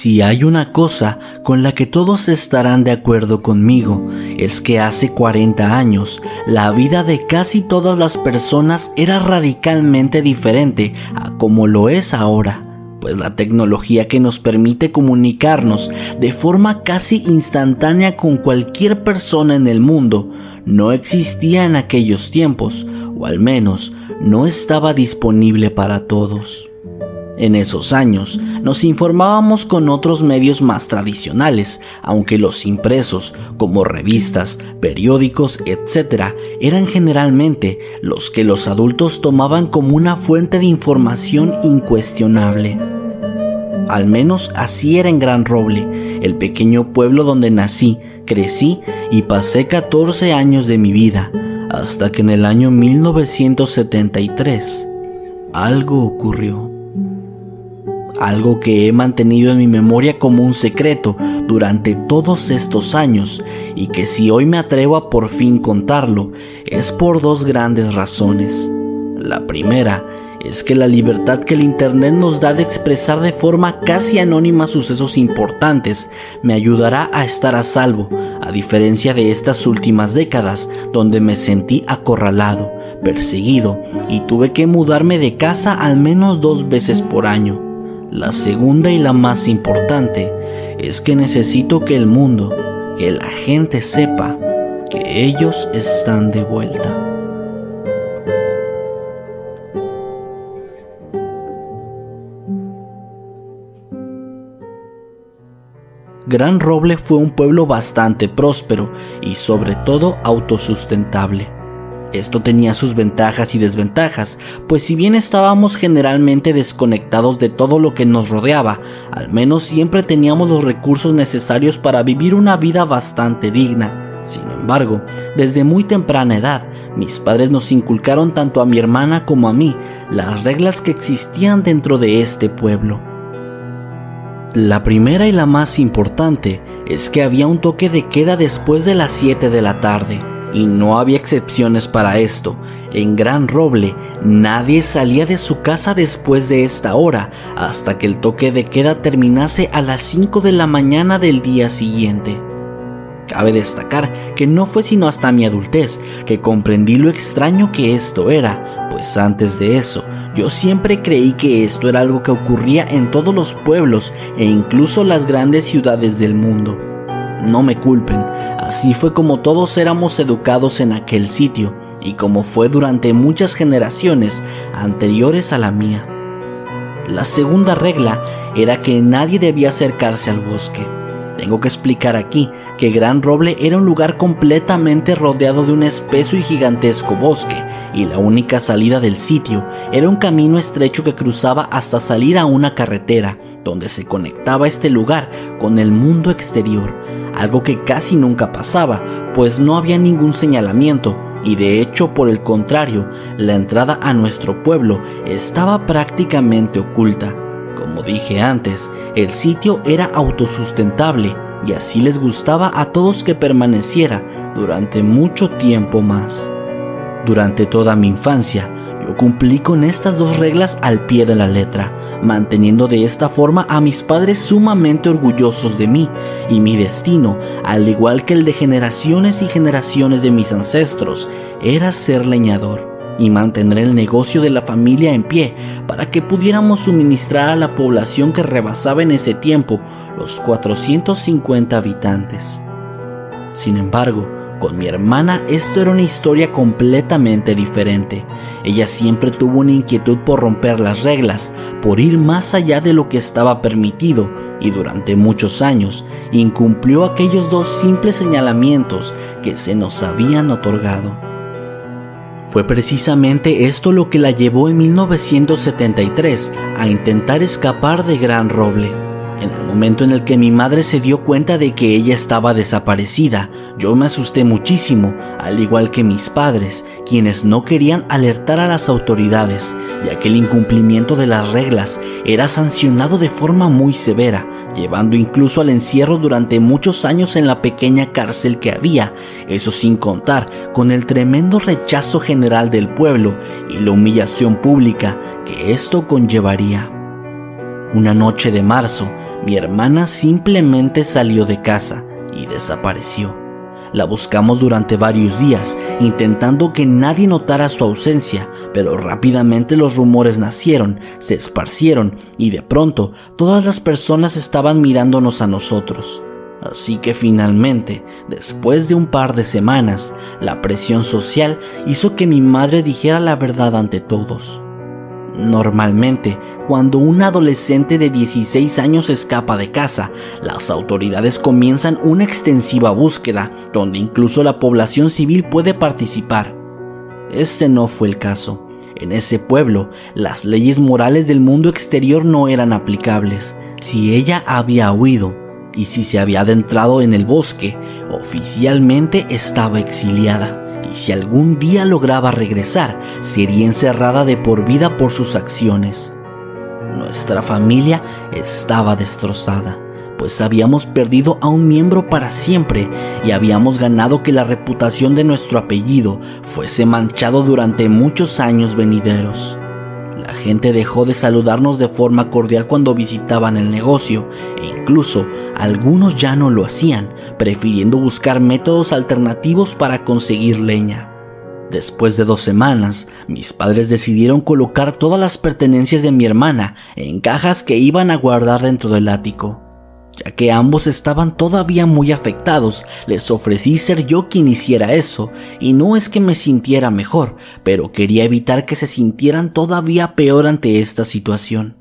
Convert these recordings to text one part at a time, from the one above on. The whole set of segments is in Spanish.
Si hay una cosa con la que todos estarán de acuerdo conmigo, es que hace 40 años la vida de casi todas las personas era radicalmente diferente a como lo es ahora, pues la tecnología que nos permite comunicarnos de forma casi instantánea con cualquier persona en el mundo no existía en aquellos tiempos, o al menos no estaba disponible para todos. En esos años nos informábamos con otros medios más tradicionales, aunque los impresos, como revistas, periódicos, etc., eran generalmente los que los adultos tomaban como una fuente de información incuestionable. Al menos así era en Gran Roble, el pequeño pueblo donde nací, crecí y pasé 14 años de mi vida, hasta que en el año 1973 algo ocurrió algo que he mantenido en mi memoria como un secreto durante todos estos años y que si hoy me atrevo a por fin contarlo es por dos grandes razones. La primera es que la libertad que el Internet nos da de expresar de forma casi anónima sucesos importantes me ayudará a estar a salvo, a diferencia de estas últimas décadas donde me sentí acorralado, perseguido y tuve que mudarme de casa al menos dos veces por año. La segunda y la más importante es que necesito que el mundo, que la gente sepa que ellos están de vuelta. Gran Roble fue un pueblo bastante próspero y sobre todo autosustentable. Esto tenía sus ventajas y desventajas, pues si bien estábamos generalmente desconectados de todo lo que nos rodeaba, al menos siempre teníamos los recursos necesarios para vivir una vida bastante digna. Sin embargo, desde muy temprana edad, mis padres nos inculcaron tanto a mi hermana como a mí las reglas que existían dentro de este pueblo. La primera y la más importante es que había un toque de queda después de las 7 de la tarde y no había excepciones para esto. En Gran Roble nadie salía de su casa después de esta hora hasta que el toque de queda terminase a las 5 de la mañana del día siguiente. Cabe destacar que no fue sino hasta mi adultez que comprendí lo extraño que esto era, pues antes de eso yo siempre creí que esto era algo que ocurría en todos los pueblos e incluso las grandes ciudades del mundo. No me culpen, así fue como todos éramos educados en aquel sitio y como fue durante muchas generaciones anteriores a la mía. La segunda regla era que nadie debía acercarse al bosque. Tengo que explicar aquí que Gran Roble era un lugar completamente rodeado de un espeso y gigantesco bosque, y la única salida del sitio era un camino estrecho que cruzaba hasta salir a una carretera, donde se conectaba este lugar con el mundo exterior, algo que casi nunca pasaba, pues no había ningún señalamiento, y de hecho por el contrario, la entrada a nuestro pueblo estaba prácticamente oculta. Como dije antes, el sitio era autosustentable y así les gustaba a todos que permaneciera durante mucho tiempo más. Durante toda mi infancia, yo cumplí con estas dos reglas al pie de la letra, manteniendo de esta forma a mis padres sumamente orgullosos de mí y mi destino, al igual que el de generaciones y generaciones de mis ancestros, era ser leñador. y mantener el negocio de la familia en pie para que pudiéramos suministrar a la población que rebasaba en ese tiempo los 450 habitantes. Sin embargo, con mi hermana esto era una historia completamente diferente. Ella siempre tuvo una inquietud por romper las reglas, por ir más allá de lo que estaba permitido y durante muchos años incumplió aquellos dos simples señalamientos que se nos habían otorgado. Fue precisamente esto lo que la llevó en 1973 a intentar escapar de Gran Roble en el momento en el que mi madre se dio cuenta de que ella estaba desaparecida, yo me asusté muchísimo, al igual que mis padres, quienes no querían alertar a las autoridades, ya que el incumplimiento de las reglas era sancionado de forma muy severa, llevando incluso al encierro durante muchos años en la pequeña cárcel que había, eso sin contar con el tremendo rechazo general del pueblo y la humillación pública que esto conllevaría. Una noche de marzo, mi hermana simplemente salió de casa y desapareció. La buscamos durante varios días, intentando que nadie notara su ausencia, pero rápidamente los rumores nacieron, se esparcieron y de pronto todas las personas estaban mirándonos a nosotros. Así que finalmente, después de un par de semanas, la presión social hizo que mi madre dijera la verdad ante todos. Normalmente, cuando un adolescente de 16 años escapa de casa, las autoridades comienzan una extensiva búsqueda, donde incluso la población civil puede participar. Este no fue el caso. En ese pueblo, las leyes morales del mundo exterior no eran aplicables. Si ella había huido y si se había adentrado en el bosque, oficialmente estaba exiliada y si algún día lograba regresar, sería encerrada de por vida por sus acciones. Nuestra familia estaba destrozada, pues habíamos perdido a un miembro para siempre y habíamos ganado que la reputación de nuestro apellido fuese manchado durante muchos años venideros. La gente dejó de saludarnos de forma cordial cuando visitaban el negocio e incluso algunos ya no lo hacían, prefiriendo buscar métodos alternativos para conseguir leña. Después de dos semanas, mis padres decidieron colocar todas las pertenencias de mi hermana en cajas que iban a guardar dentro del ático. Ya que ambos estaban todavía muy afectados, les ofrecí ser yo quien hiciera eso, y no es que me sintiera mejor, pero quería evitar que se sintieran todavía peor ante esta situación.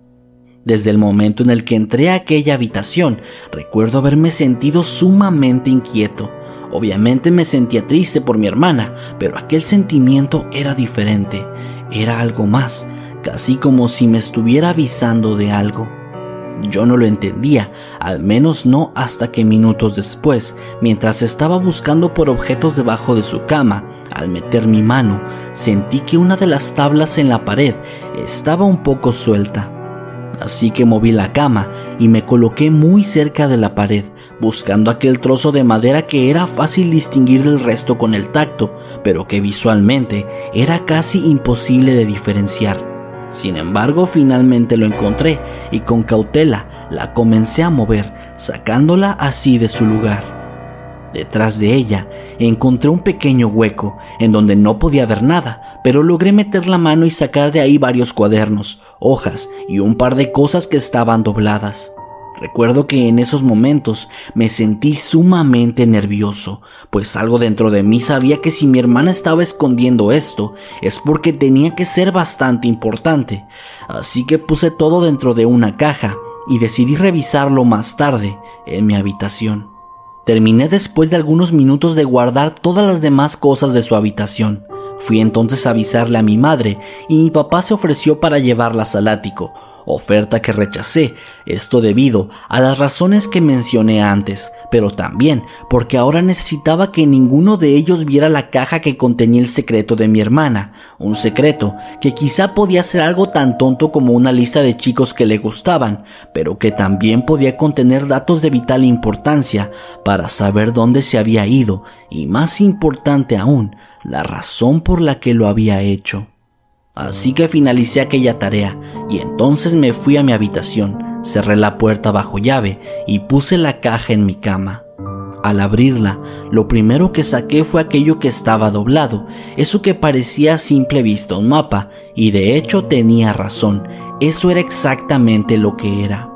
Desde el momento en el que entré a aquella habitación, recuerdo haberme sentido sumamente inquieto. Obviamente me sentía triste por mi hermana, pero aquel sentimiento era diferente, era algo más, casi como si me estuviera avisando de algo. Yo no lo entendía, al menos no hasta que minutos después, mientras estaba buscando por objetos debajo de su cama, al meter mi mano, sentí que una de las tablas en la pared estaba un poco suelta. Así que moví la cama y me coloqué muy cerca de la pared, buscando aquel trozo de madera que era fácil distinguir del resto con el tacto, pero que visualmente era casi imposible de diferenciar. Sin embargo, finalmente lo encontré y con cautela la comencé a mover, sacándola así de su lugar. Detrás de ella encontré un pequeño hueco en donde no podía ver nada, pero logré meter la mano y sacar de ahí varios cuadernos, hojas y un par de cosas que estaban dobladas. Recuerdo que en esos momentos me sentí sumamente nervioso, pues algo dentro de mí sabía que si mi hermana estaba escondiendo esto es porque tenía que ser bastante importante, así que puse todo dentro de una caja y decidí revisarlo más tarde en mi habitación. Terminé después de algunos minutos de guardar todas las demás cosas de su habitación. Fui entonces a avisarle a mi madre y mi papá se ofreció para llevarlas al ático, oferta que rechacé, esto debido a las razones que mencioné antes, pero también porque ahora necesitaba que ninguno de ellos viera la caja que contenía el secreto de mi hermana, un secreto que quizá podía ser algo tan tonto como una lista de chicos que le gustaban, pero que también podía contener datos de vital importancia para saber dónde se había ido y más importante aún, la razón por la que lo había hecho. Así que finalicé aquella tarea y entonces me fui a mi habitación, cerré la puerta bajo llave y puse la caja en mi cama. Al abrirla, lo primero que saqué fue aquello que estaba doblado, eso que parecía a simple vista un mapa, y de hecho tenía razón, eso era exactamente lo que era.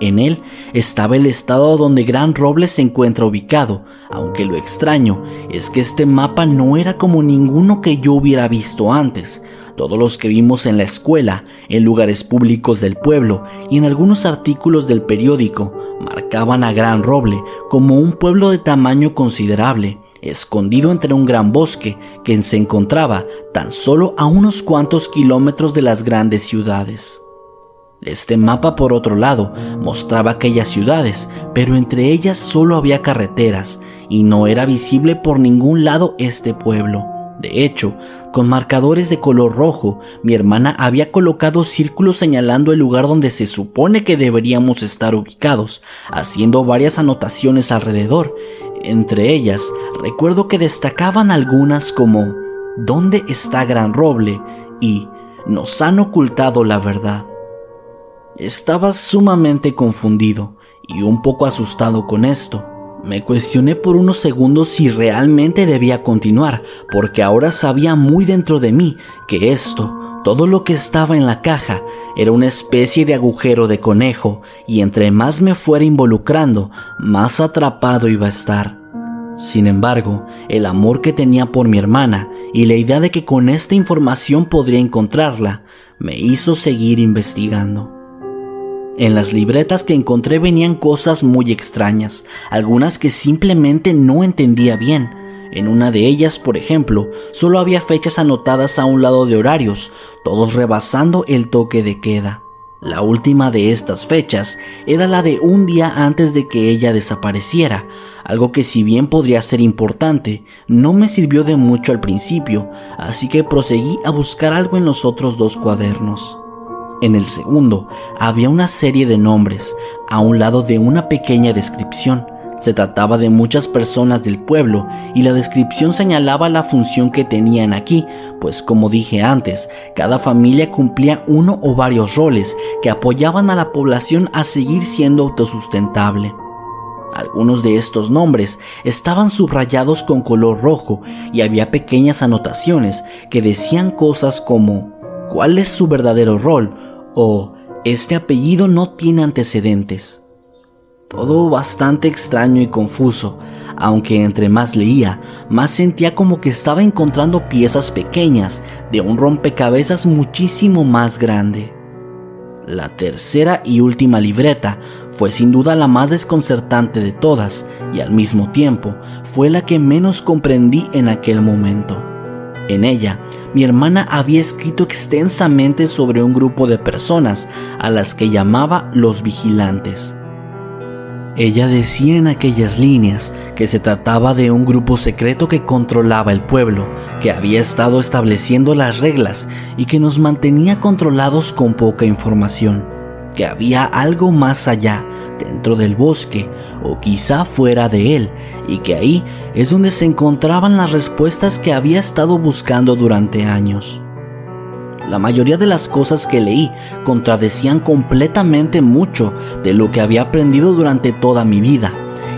En él estaba el estado donde Gran Roble se encuentra ubicado, aunque lo extraño es que este mapa no era como ninguno que yo hubiera visto antes. Todos los que vimos en la escuela, en lugares públicos del pueblo y en algunos artículos del periódico marcaban a Gran Roble como un pueblo de tamaño considerable, escondido entre un gran bosque que se encontraba tan solo a unos cuantos kilómetros de las grandes ciudades. Este mapa, por otro lado, mostraba aquellas ciudades, pero entre ellas solo había carreteras y no era visible por ningún lado este pueblo. De hecho, con marcadores de color rojo, mi hermana había colocado círculos señalando el lugar donde se supone que deberíamos estar ubicados, haciendo varias anotaciones alrededor. Entre ellas, recuerdo que destacaban algunas como ¿Dónde está Gran Roble? y Nos han ocultado la verdad. Estaba sumamente confundido y un poco asustado con esto. Me cuestioné por unos segundos si realmente debía continuar, porque ahora sabía muy dentro de mí que esto, todo lo que estaba en la caja, era una especie de agujero de conejo, y entre más me fuera involucrando, más atrapado iba a estar. Sin embargo, el amor que tenía por mi hermana y la idea de que con esta información podría encontrarla, me hizo seguir investigando. En las libretas que encontré venían cosas muy extrañas, algunas que simplemente no entendía bien. En una de ellas, por ejemplo, solo había fechas anotadas a un lado de horarios, todos rebasando el toque de queda. La última de estas fechas era la de un día antes de que ella desapareciera, algo que si bien podría ser importante, no me sirvió de mucho al principio, así que proseguí a buscar algo en los otros dos cuadernos. En el segundo había una serie de nombres, a un lado de una pequeña descripción. Se trataba de muchas personas del pueblo y la descripción señalaba la función que tenían aquí, pues como dije antes, cada familia cumplía uno o varios roles que apoyaban a la población a seguir siendo autosustentable. Algunos de estos nombres estaban subrayados con color rojo y había pequeñas anotaciones que decían cosas como ¿cuál es su verdadero rol? O este apellido no tiene antecedentes. Todo bastante extraño y confuso, aunque entre más leía, más sentía como que estaba encontrando piezas pequeñas de un rompecabezas muchísimo más grande. La tercera y última libreta fue sin duda la más desconcertante de todas y al mismo tiempo fue la que menos comprendí en aquel momento. En ella, mi hermana había escrito extensamente sobre un grupo de personas a las que llamaba los vigilantes. Ella decía en aquellas líneas que se trataba de un grupo secreto que controlaba el pueblo, que había estado estableciendo las reglas y que nos mantenía controlados con poca información que había algo más allá, dentro del bosque o quizá fuera de él, y que ahí es donde se encontraban las respuestas que había estado buscando durante años. La mayoría de las cosas que leí contradecían completamente mucho de lo que había aprendido durante toda mi vida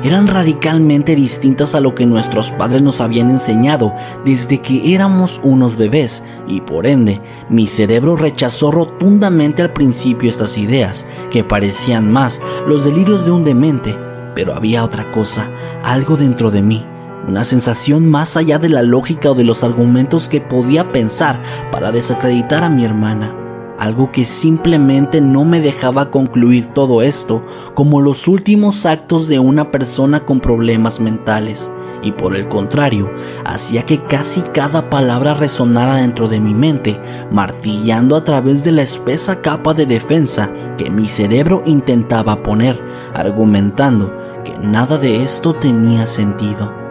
eran radicalmente distintas a lo que nuestros padres nos habían enseñado desde que éramos unos bebés y por ende mi cerebro rechazó rotundamente al principio estas ideas que parecían más los delirios de un demente, pero había otra cosa, algo dentro de mí una sensación más allá de la lógica o de los argumentos que podía pensar para desacreditar a mi hermana algo que simplemente no me dejaba concluir todo esto como los últimos actos de una persona con problemas mentales, y por el contrario, hacía que casi cada palabra resonara dentro de mi mente, martillando a través de la espesa capa de defensa que mi cerebro intentaba poner, argumentando que nada de esto tenía sentido.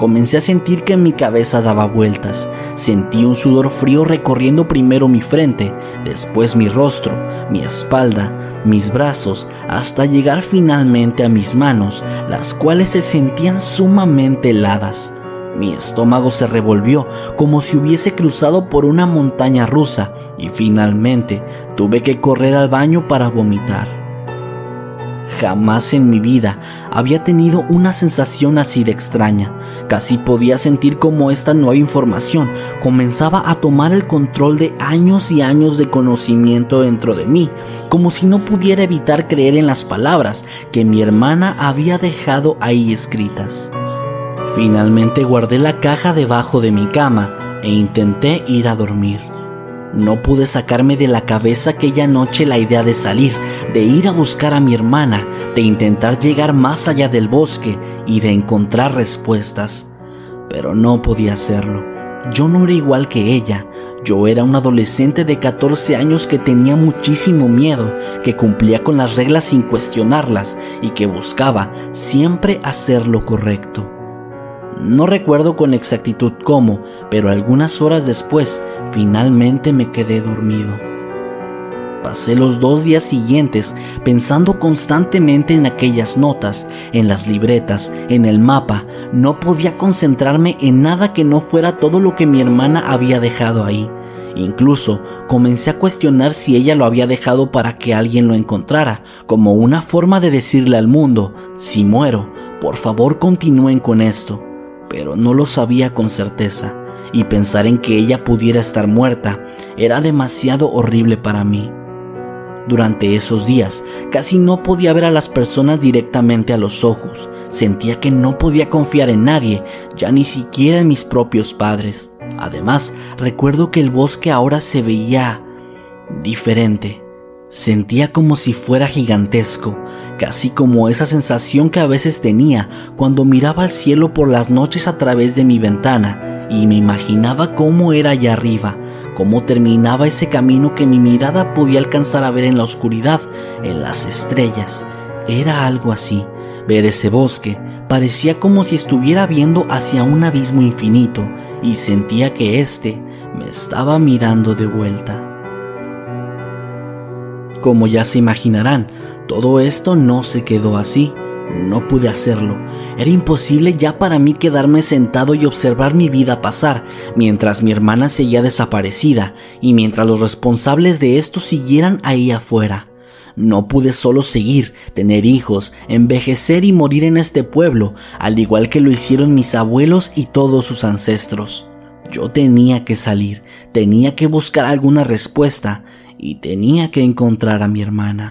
Comencé a sentir que mi cabeza daba vueltas. Sentí un sudor frío recorriendo primero mi frente, después mi rostro, mi espalda, mis brazos, hasta llegar finalmente a mis manos, las cuales se sentían sumamente heladas. Mi estómago se revolvió como si hubiese cruzado por una montaña rusa y finalmente tuve que correr al baño para vomitar. Jamás en mi vida había tenido una sensación así de extraña. Casi podía sentir como esta nueva información comenzaba a tomar el control de años y años de conocimiento dentro de mí, como si no pudiera evitar creer en las palabras que mi hermana había dejado ahí escritas. Finalmente guardé la caja debajo de mi cama e intenté ir a dormir. No pude sacarme de la cabeza aquella noche la idea de salir, de ir a buscar a mi hermana, de intentar llegar más allá del bosque y de encontrar respuestas. Pero no podía hacerlo. Yo no era igual que ella. Yo era un adolescente de 14 años que tenía muchísimo miedo, que cumplía con las reglas sin cuestionarlas y que buscaba siempre hacer lo correcto. No recuerdo con exactitud cómo, pero algunas horas después finalmente me quedé dormido. Pasé los dos días siguientes pensando constantemente en aquellas notas, en las libretas, en el mapa. No podía concentrarme en nada que no fuera todo lo que mi hermana había dejado ahí. Incluso comencé a cuestionar si ella lo había dejado para que alguien lo encontrara, como una forma de decirle al mundo, si muero, por favor continúen con esto pero no lo sabía con certeza, y pensar en que ella pudiera estar muerta era demasiado horrible para mí. Durante esos días casi no podía ver a las personas directamente a los ojos, sentía que no podía confiar en nadie, ya ni siquiera en mis propios padres. Además, recuerdo que el bosque ahora se veía diferente. Sentía como si fuera gigantesco, casi como esa sensación que a veces tenía cuando miraba al cielo por las noches a través de mi ventana y me imaginaba cómo era allá arriba, cómo terminaba ese camino que mi mirada podía alcanzar a ver en la oscuridad, en las estrellas. Era algo así. Ver ese bosque parecía como si estuviera viendo hacia un abismo infinito y sentía que éste me estaba mirando de vuelta. Como ya se imaginarán, todo esto no se quedó así. No pude hacerlo. Era imposible ya para mí quedarme sentado y observar mi vida pasar mientras mi hermana seguía desaparecida y mientras los responsables de esto siguieran ahí afuera. No pude solo seguir, tener hijos, envejecer y morir en este pueblo, al igual que lo hicieron mis abuelos y todos sus ancestros. Yo tenía que salir, tenía que buscar alguna respuesta, y tenía que encontrar a mi hermana.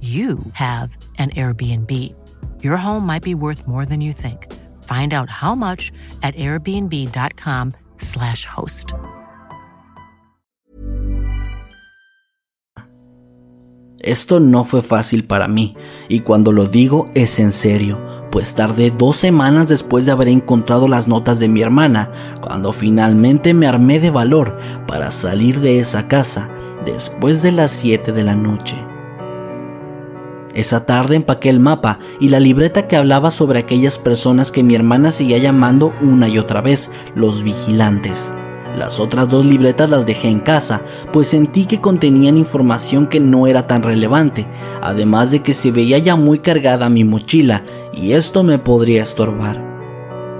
you have an Airbnb. Your home might be worth more than you think. Find out how much at airbnb.com/slash host. Esto no fue fácil para mí, y cuando lo digo es en serio, pues tardé dos semanas después de haber encontrado las notas de mi hermana, cuando finalmente me armé de valor para salir de esa casa después de las 7 de la noche. Esa tarde empaqué el mapa y la libreta que hablaba sobre aquellas personas que mi hermana seguía llamando una y otra vez los vigilantes. Las otras dos libretas las dejé en casa, pues sentí que contenían información que no era tan relevante, además de que se veía ya muy cargada mi mochila y esto me podría estorbar.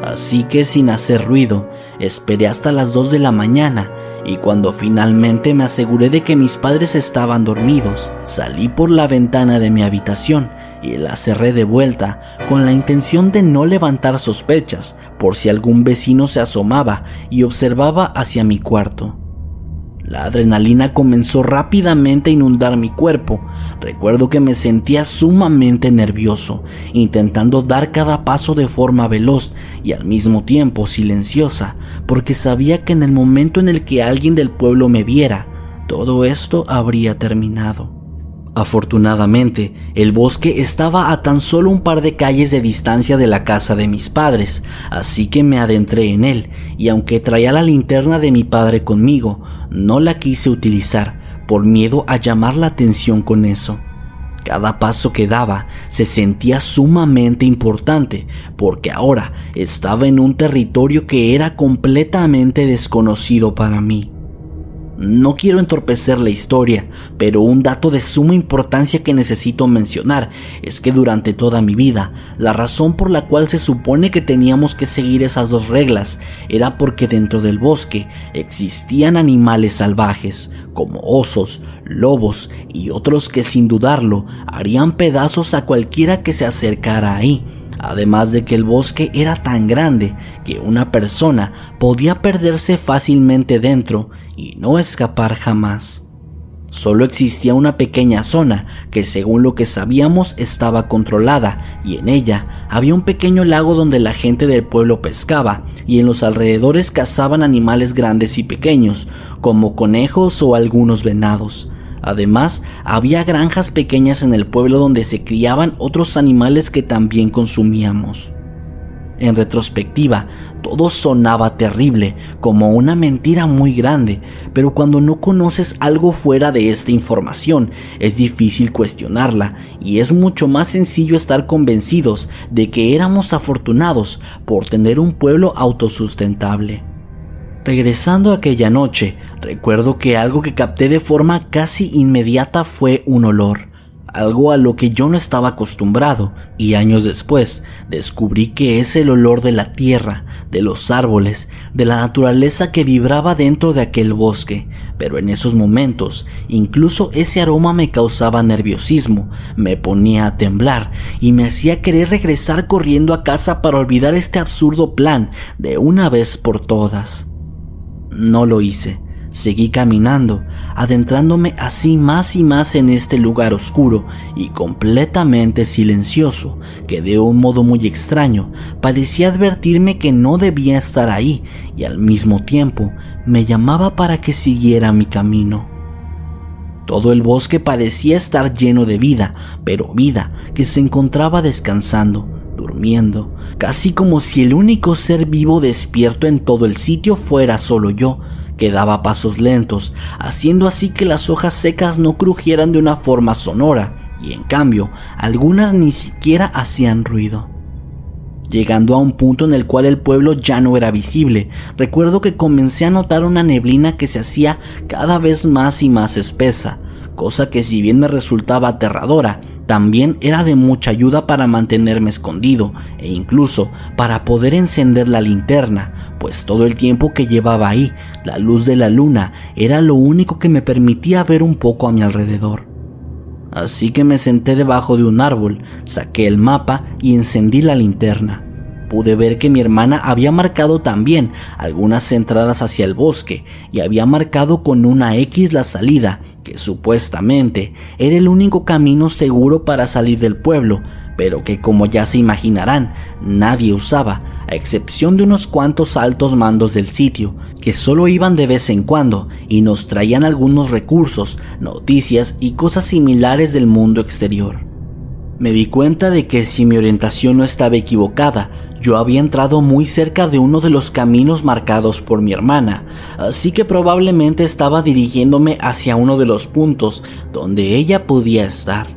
Así que sin hacer ruido, esperé hasta las 2 de la mañana y cuando finalmente me aseguré de que mis padres estaban dormidos, salí por la ventana de mi habitación y la cerré de vuelta con la intención de no levantar sospechas por si algún vecino se asomaba y observaba hacia mi cuarto. La adrenalina comenzó rápidamente a inundar mi cuerpo. Recuerdo que me sentía sumamente nervioso, intentando dar cada paso de forma veloz y al mismo tiempo silenciosa, porque sabía que en el momento en el que alguien del pueblo me viera, todo esto habría terminado. Afortunadamente, el bosque estaba a tan solo un par de calles de distancia de la casa de mis padres, así que me adentré en él, y aunque traía la linterna de mi padre conmigo, no la quise utilizar por miedo a llamar la atención con eso. Cada paso que daba se sentía sumamente importante porque ahora estaba en un territorio que era completamente desconocido para mí. No quiero entorpecer la historia, pero un dato de suma importancia que necesito mencionar es que durante toda mi vida, la razón por la cual se supone que teníamos que seguir esas dos reglas era porque dentro del bosque existían animales salvajes, como osos, lobos y otros que sin dudarlo harían pedazos a cualquiera que se acercara ahí. Además de que el bosque era tan grande que una persona podía perderse fácilmente dentro y no escapar jamás. Solo existía una pequeña zona que según lo que sabíamos estaba controlada y en ella había un pequeño lago donde la gente del pueblo pescaba y en los alrededores cazaban animales grandes y pequeños como conejos o algunos venados. Además, había granjas pequeñas en el pueblo donde se criaban otros animales que también consumíamos. En retrospectiva, todo sonaba terrible, como una mentira muy grande, pero cuando no conoces algo fuera de esta información, es difícil cuestionarla y es mucho más sencillo estar convencidos de que éramos afortunados por tener un pueblo autosustentable. Regresando aquella noche, recuerdo que algo que capté de forma casi inmediata fue un olor algo a lo que yo no estaba acostumbrado, y años después descubrí que es el olor de la tierra, de los árboles, de la naturaleza que vibraba dentro de aquel bosque, pero en esos momentos incluso ese aroma me causaba nerviosismo, me ponía a temblar y me hacía querer regresar corriendo a casa para olvidar este absurdo plan de una vez por todas. No lo hice Seguí caminando, adentrándome así más y más en este lugar oscuro y completamente silencioso, que de un modo muy extraño parecía advertirme que no debía estar ahí y al mismo tiempo me llamaba para que siguiera mi camino. Todo el bosque parecía estar lleno de vida, pero vida que se encontraba descansando, durmiendo, casi como si el único ser vivo despierto en todo el sitio fuera solo yo, que daba pasos lentos, haciendo así que las hojas secas no crujieran de una forma sonora, y en cambio algunas ni siquiera hacían ruido. Llegando a un punto en el cual el pueblo ya no era visible, recuerdo que comencé a notar una neblina que se hacía cada vez más y más espesa, cosa que si bien me resultaba aterradora, también era de mucha ayuda para mantenerme escondido e incluso para poder encender la linterna, pues todo el tiempo que llevaba ahí, la luz de la luna era lo único que me permitía ver un poco a mi alrededor. Así que me senté debajo de un árbol, saqué el mapa y encendí la linterna. Pude ver que mi hermana había marcado también algunas entradas hacia el bosque y había marcado con una X la salida que supuestamente era el único camino seguro para salir del pueblo, pero que como ya se imaginarán, nadie usaba, a excepción de unos cuantos altos mandos del sitio, que solo iban de vez en cuando y nos traían algunos recursos, noticias y cosas similares del mundo exterior. Me di cuenta de que si mi orientación no estaba equivocada, yo había entrado muy cerca de uno de los caminos marcados por mi hermana, así que probablemente estaba dirigiéndome hacia uno de los puntos donde ella podía estar.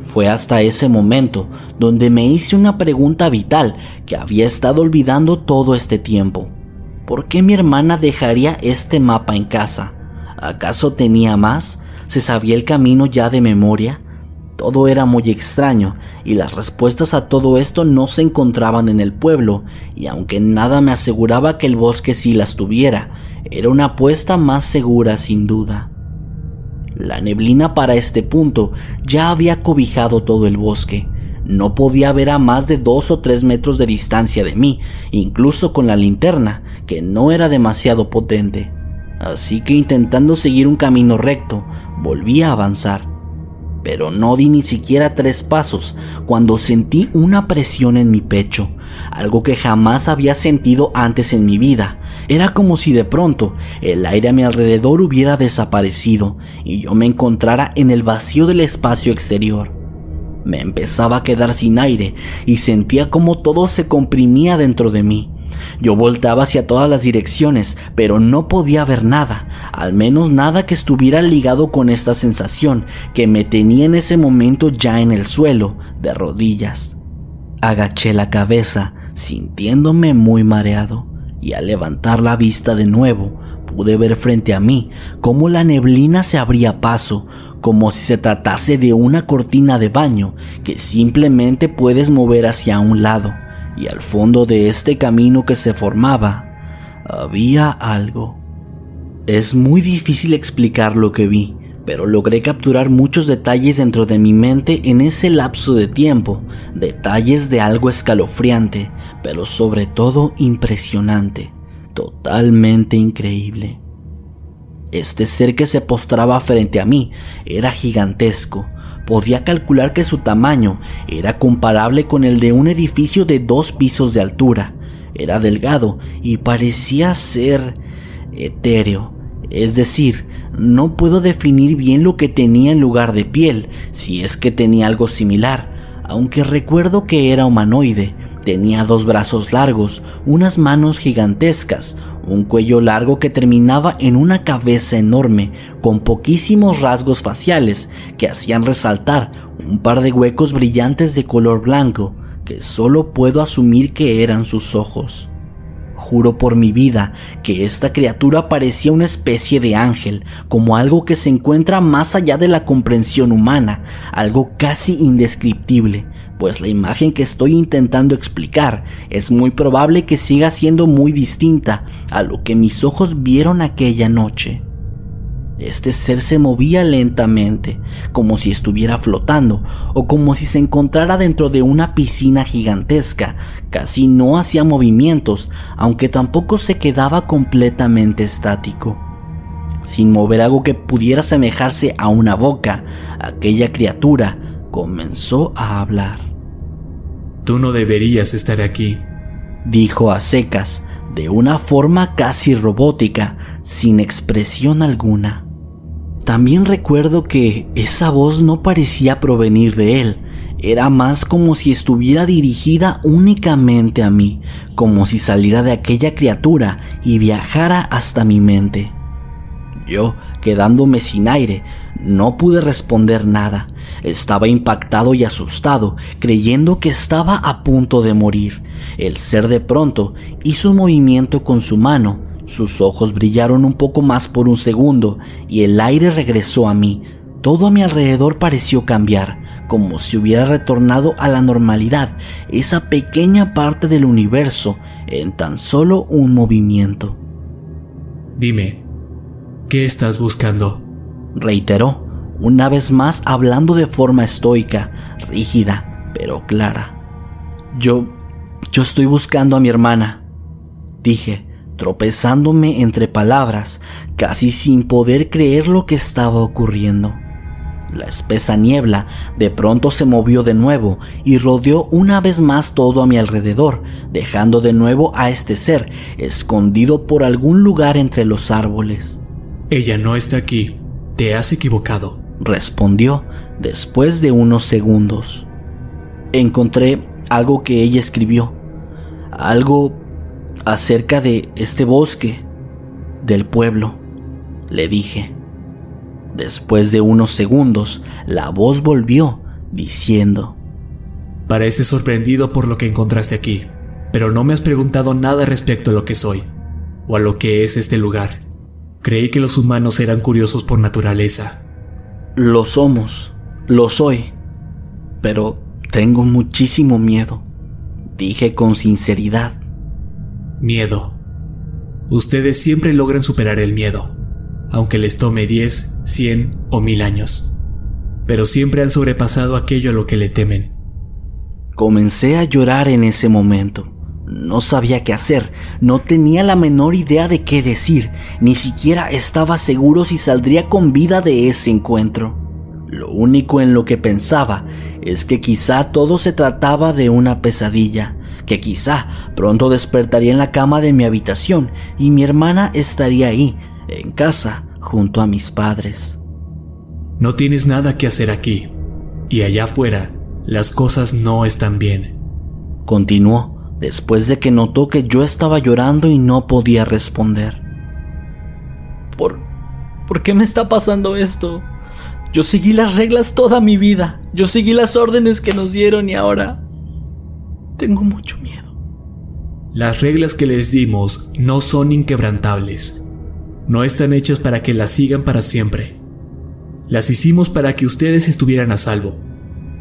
Fue hasta ese momento donde me hice una pregunta vital que había estado olvidando todo este tiempo. ¿Por qué mi hermana dejaría este mapa en casa? ¿Acaso tenía más? ¿Se sabía el camino ya de memoria? Todo era muy extraño y las respuestas a todo esto no se encontraban en el pueblo, y aunque nada me aseguraba que el bosque sí las tuviera, era una apuesta más segura sin duda. La neblina para este punto ya había cobijado todo el bosque. No podía ver a más de dos o tres metros de distancia de mí, incluso con la linterna, que no era demasiado potente. Así que intentando seguir un camino recto, volví a avanzar pero no di ni siquiera tres pasos cuando sentí una presión en mi pecho, algo que jamás había sentido antes en mi vida. Era como si de pronto el aire a mi alrededor hubiera desaparecido y yo me encontrara en el vacío del espacio exterior. Me empezaba a quedar sin aire y sentía como todo se comprimía dentro de mí. Yo voltaba hacia todas las direcciones, pero no podía ver nada, al menos nada que estuviera ligado con esta sensación que me tenía en ese momento ya en el suelo, de rodillas. Agaché la cabeza, sintiéndome muy mareado, y al levantar la vista de nuevo, pude ver frente a mí cómo la neblina se abría paso, como si se tratase de una cortina de baño que simplemente puedes mover hacia un lado, y al fondo de este camino que se formaba había algo. Es muy difícil explicar lo que vi, pero logré capturar muchos detalles dentro de mi mente en ese lapso de tiempo, detalles de algo escalofriante, pero sobre todo impresionante, totalmente increíble. Este ser que se postraba frente a mí era gigantesco. Podía calcular que su tamaño era comparable con el de un edificio de dos pisos de altura. Era delgado y parecía ser etéreo. Es decir, no puedo definir bien lo que tenía en lugar de piel, si es que tenía algo similar, aunque recuerdo que era humanoide, Tenía dos brazos largos, unas manos gigantescas, un cuello largo que terminaba en una cabeza enorme, con poquísimos rasgos faciales que hacían resaltar un par de huecos brillantes de color blanco, que solo puedo asumir que eran sus ojos. Juro por mi vida que esta criatura parecía una especie de ángel, como algo que se encuentra más allá de la comprensión humana, algo casi indescriptible, pues la imagen que estoy intentando explicar es muy probable que siga siendo muy distinta a lo que mis ojos vieron aquella noche. Este ser se movía lentamente, como si estuviera flotando o como si se encontrara dentro de una piscina gigantesca. Casi no hacía movimientos, aunque tampoco se quedaba completamente estático. Sin mover algo que pudiera asemejarse a una boca, aquella criatura comenzó a hablar. Tú no deberías estar aquí, dijo a secas, de una forma casi robótica, sin expresión alguna. También recuerdo que esa voz no parecía provenir de él, era más como si estuviera dirigida únicamente a mí, como si saliera de aquella criatura y viajara hasta mi mente. Yo, quedándome sin aire, no pude responder nada. Estaba impactado y asustado, creyendo que estaba a punto de morir. El ser de pronto hizo un movimiento con su mano, sus ojos brillaron un poco más por un segundo y el aire regresó a mí. Todo a mi alrededor pareció cambiar, como si hubiera retornado a la normalidad, esa pequeña parte del universo, en tan solo un movimiento. Dime, ¿Qué estás buscando? Reiteró, una vez más hablando de forma estoica, rígida, pero clara. Yo... yo estoy buscando a mi hermana, dije, tropezándome entre palabras, casi sin poder creer lo que estaba ocurriendo. La espesa niebla de pronto se movió de nuevo y rodeó una vez más todo a mi alrededor, dejando de nuevo a este ser escondido por algún lugar entre los árboles. Ella no está aquí. Te has equivocado. Respondió después de unos segundos. Encontré algo que ella escribió. Algo acerca de este bosque, del pueblo. Le dije. Después de unos segundos, la voz volvió, diciendo, Parece sorprendido por lo que encontraste aquí, pero no me has preguntado nada respecto a lo que soy, o a lo que es este lugar. Creí que los humanos eran curiosos por naturaleza. Lo somos, lo soy, pero tengo muchísimo miedo, dije con sinceridad. Miedo. Ustedes siempre logran superar el miedo, aunque les tome 10, 100 o 1000 años. Pero siempre han sobrepasado aquello a lo que le temen. Comencé a llorar en ese momento. No sabía qué hacer, no tenía la menor idea de qué decir, ni siquiera estaba seguro si saldría con vida de ese encuentro. Lo único en lo que pensaba es que quizá todo se trataba de una pesadilla, que quizá pronto despertaría en la cama de mi habitación y mi hermana estaría ahí, en casa, junto a mis padres. No tienes nada que hacer aquí, y allá afuera las cosas no están bien. Continuó después de que notó que yo estaba llorando y no podía responder. ¿Por, ¿Por qué me está pasando esto? Yo seguí las reglas toda mi vida. Yo seguí las órdenes que nos dieron y ahora tengo mucho miedo. Las reglas que les dimos no son inquebrantables. No están hechas para que las sigan para siempre. Las hicimos para que ustedes estuvieran a salvo.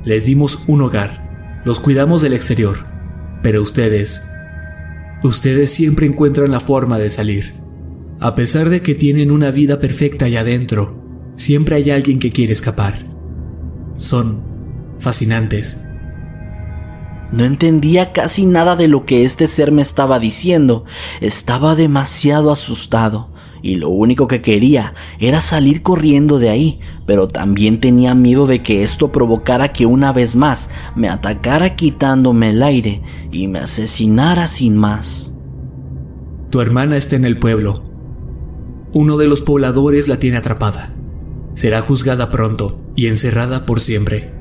Les dimos un hogar. Los cuidamos del exterior. Pero ustedes... Ustedes siempre encuentran la forma de salir. A pesar de que tienen una vida perfecta allá adentro, siempre hay alguien que quiere escapar. Son fascinantes. No entendía casi nada de lo que este ser me estaba diciendo. Estaba demasiado asustado y lo único que quería era salir corriendo de ahí, pero también tenía miedo de que esto provocara que una vez más me atacara quitándome el aire y me asesinara sin más. Tu hermana está en el pueblo. Uno de los pobladores la tiene atrapada. Será juzgada pronto y encerrada por siempre.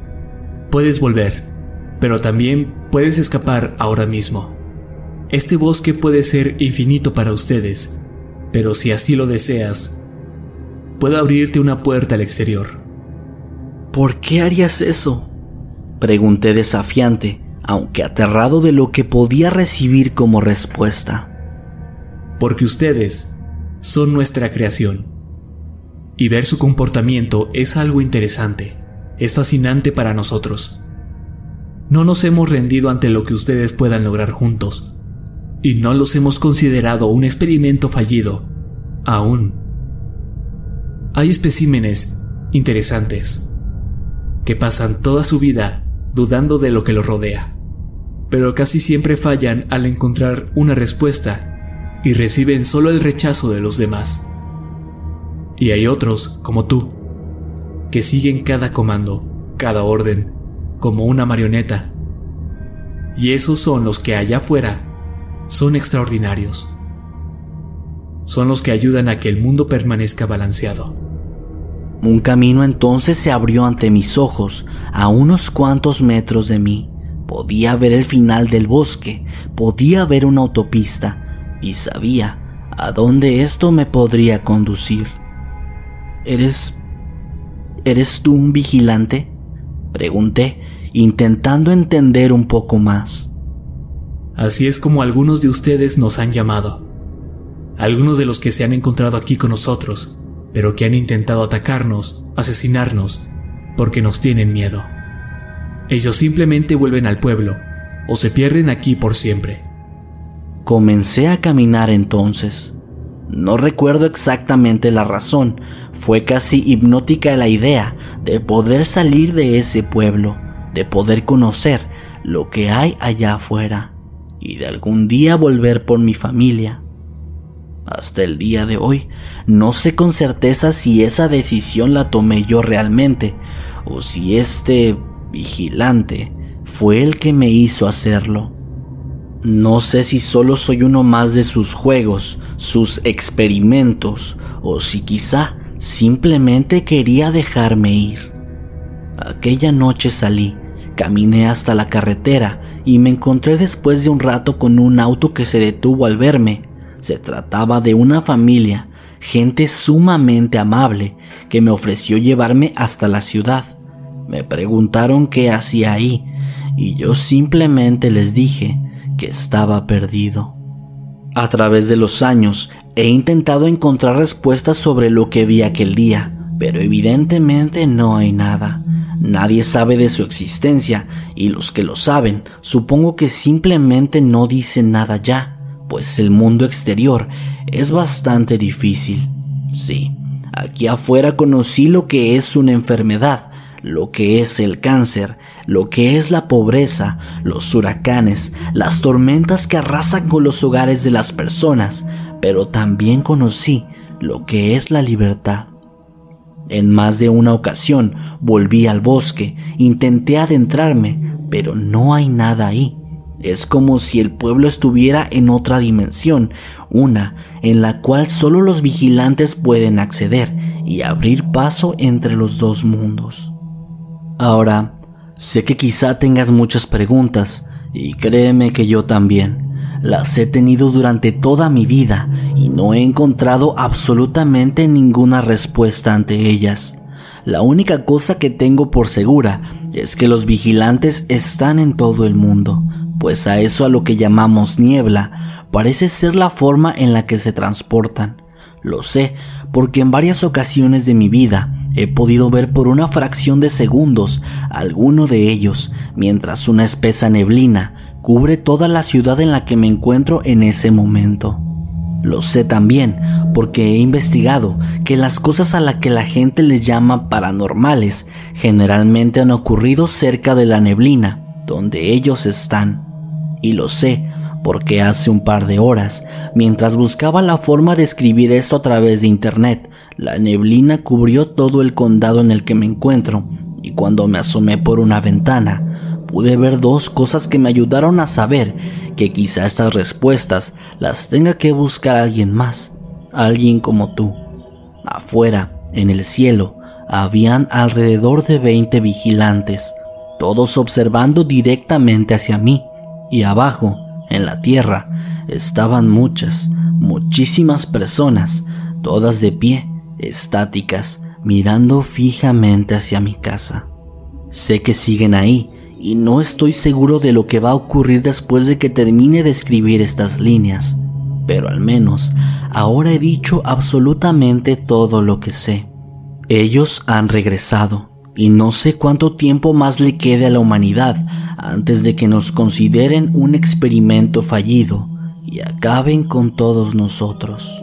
Puedes volver, pero también puedes escapar ahora mismo. Este bosque puede ser infinito para ustedes pero si así lo deseas, puedo abrirte una puerta al exterior. ¿Por qué harías eso? Pregunté desafiante, aunque aterrado de lo que podía recibir como respuesta. Porque ustedes son nuestra creación. Y ver su comportamiento es algo interesante, es fascinante para nosotros. No nos hemos rendido ante lo que ustedes puedan lograr juntos, y no los hemos considerado un experimento fallido, aún. Hay especímenes interesantes que pasan toda su vida dudando de lo que los rodea, pero casi siempre fallan al encontrar una respuesta y reciben solo el rechazo de los demás. Y hay otros, como tú, que siguen cada comando, cada orden, como una marioneta. Y esos son los que allá afuera son extraordinarios. Son los que ayudan a que el mundo permanezca balanceado. Un camino entonces se abrió ante mis ojos, a unos cuantos metros de mí. Podía ver el final del bosque, podía ver una autopista y sabía a dónde esto me podría conducir. ¿Eres... ¿Eres tú un vigilante? Pregunté, intentando entender un poco más. Así es como algunos de ustedes nos han llamado. Algunos de los que se han encontrado aquí con nosotros, pero que han intentado atacarnos, asesinarnos, porque nos tienen miedo. Ellos simplemente vuelven al pueblo o se pierden aquí por siempre. Comencé a caminar entonces. No recuerdo exactamente la razón, fue casi hipnótica la idea de poder salir de ese pueblo, de poder conocer lo que hay allá afuera y de algún día volver por mi familia. Hasta el día de hoy no sé con certeza si esa decisión la tomé yo realmente o si este vigilante fue el que me hizo hacerlo. No sé si solo soy uno más de sus juegos, sus experimentos, o si quizá simplemente quería dejarme ir. Aquella noche salí, caminé hasta la carretera y me encontré después de un rato con un auto que se detuvo al verme. Se trataba de una familia, gente sumamente amable, que me ofreció llevarme hasta la ciudad. Me preguntaron qué hacía ahí y yo simplemente les dije que estaba perdido. A través de los años he intentado encontrar respuestas sobre lo que vi aquel día, pero evidentemente no hay nada. Nadie sabe de su existencia y los que lo saben supongo que simplemente no dicen nada ya, pues el mundo exterior es bastante difícil. Sí, aquí afuera conocí lo que es una enfermedad, lo que es el cáncer, lo que es la pobreza, los huracanes, las tormentas que arrasan con los hogares de las personas, pero también conocí lo que es la libertad. En más de una ocasión volví al bosque, intenté adentrarme, pero no hay nada ahí. Es como si el pueblo estuviera en otra dimensión, una en la cual solo los vigilantes pueden acceder y abrir paso entre los dos mundos. Ahora, sé que quizá tengas muchas preguntas Y créeme que yo también. Las he tenido durante toda mi vida y no he encontrado absolutamente ninguna respuesta ante ellas. La única cosa que tengo por segura es que los vigilantes están en todo el mundo, pues a eso a lo que llamamos niebla parece ser la forma en la que se transportan. Lo sé porque en varias ocasiones de mi vida he podido ver por una fracción de segundos alguno de ellos, mientras una espesa neblina cubre toda la ciudad en la que me encuentro en ese momento. Lo sé también porque he investigado que las cosas a las que la gente les llama paranormales generalmente han ocurrido cerca de la neblina, donde ellos están. Y lo sé porque hace un par de horas, mientras buscaba la forma de escribir esto a través de internet, la neblina cubrió todo el condado en el que me encuentro, y cuando me asomé por una ventana, pude ver dos cosas que me ayudaron a saber que quizá estas respuestas las tenga que buscar alguien más, alguien como tú. Afuera, en el cielo, habían alrededor de 20 vigilantes, todos observando directamente hacia mí, y abajo, en la tierra estaban muchas, muchísimas personas, todas de pie, estáticas, mirando fijamente hacia mi casa. Sé que siguen ahí y no estoy seguro de lo que va a ocurrir después de que termine de escribir estas líneas, pero al menos ahora he dicho absolutamente todo lo que sé. Ellos han regresado y no sé cuánto tiempo más le quede a la humanidad antes de que nos consideren un experimento fallido y acaben con todos nosotros.